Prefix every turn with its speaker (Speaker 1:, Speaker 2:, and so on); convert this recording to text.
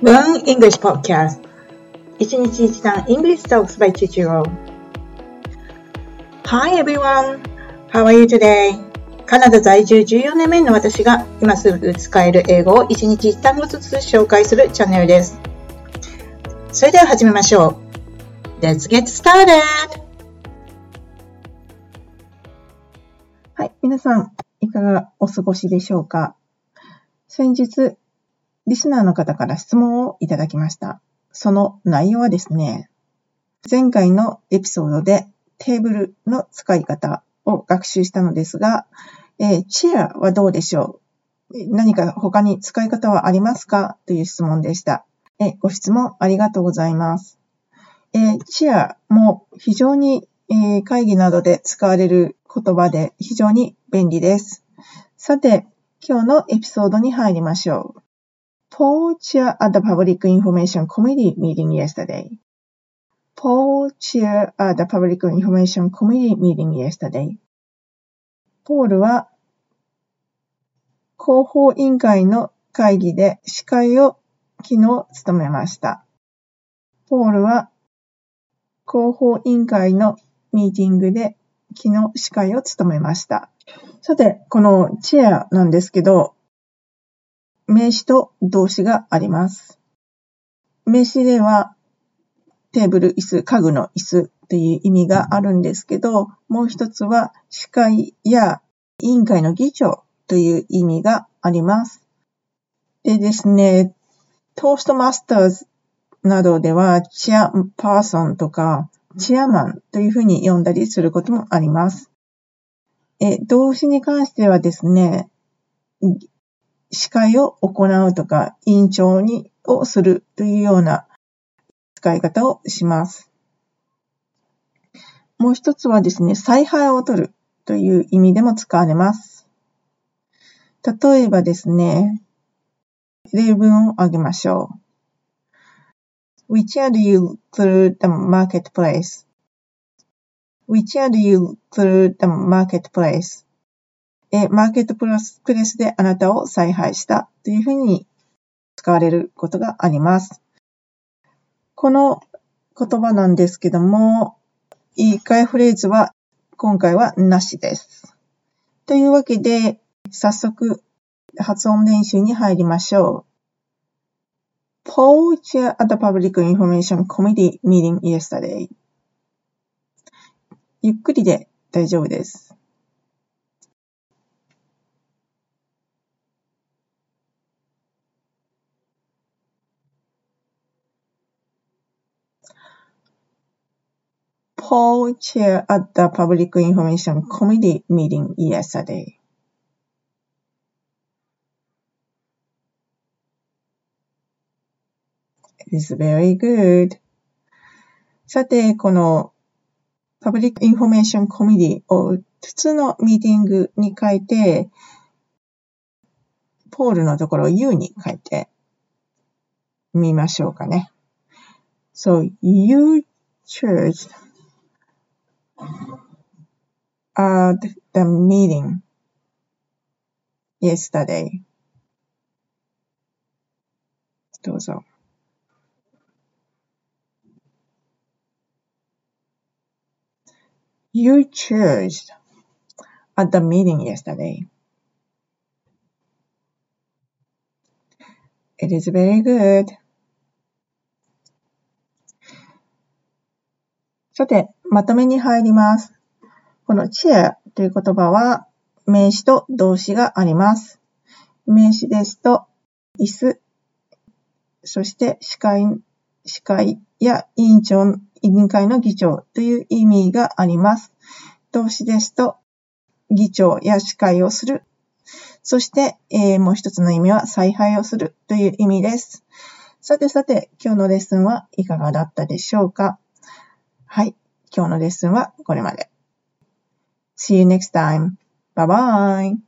Speaker 1: Learn English Podcast 一日一単 English Talks by Chichiro Hi everyone! How are you today? カナダ在住14年目の私が今すぐ使える英語を一日一単語ずつ紹介するチャンネルです。それでは始めましょう。Let's get started! はい、皆さん、いかがお過ごしでしょうか先日、リスナーの方から質問をいただきました。その内容はですね、前回のエピソードでテーブルの使い方を学習したのですが、えー、チェアはどうでしょう？何か他に使い方はありますか？という質問でした。えご質問ありがとうございます。えー、チェアも非常に、えー、会議などで使われる言葉で非常に便利です。さて、今日のエピソードに入りましょう。Paul chair at the Public Information Committee meeting yesterday. Paul chair at the Public Information Committee meeting yesterday. ポールは広報委員会の会議で司会を昨日務めました。ポールは広報委員会のミーティングで昨日司会を務めました。さて、このチェアなんですけど、名詞と動詞があります。名詞では、テーブル、椅子、家具の椅子という意味があるんですけど、もう一つは、司会や委員会の議長という意味があります。でですね、トーストマスターズなどでは、チアパーソンとか、チアマンというふうに呼んだりすることもあります。え、動詞に関してはですね、司会を行うとか、委員長に、をするというような使い方をします。もう一つはですね、采配を取るという意味でも使われます。例えばですね、例文を挙げましょう。We cheered you through the marketplace. We cheered you through the marketplace? えマーケットプラスプレスであなたを采配したというふうに使われることがあります。この言葉なんですけども、言い換えフレーズは今回はなしです。というわけで、早速発音練習に入りましょう。Paul chair at the Public Information Committee meeting yesterday. ゆっくりで大丈夫です。Paul chair at the Public Information Committee meeting yesterday. It is very good. さて、この Public Information Committee を普通のミーティングに書いて、ポールのところを U に書いてみましょうかね。So, you chose at the meeting yesterday. どうぞ。You chose at the meeting yesterday. It is very good. さて、まとめに入ります。この chair という言葉は名詞と動詞があります。名詞ですと、椅子、そして司会、司会や委員長、委員会の議長という意味があります。動詞ですと、議長や司会をする。そして、えー、もう一つの意味は采配をするという意味です。さてさて、今日のレッスンはいかがだったでしょうか？はい。今日のレッスンはこれまで。See you next time. Bye bye.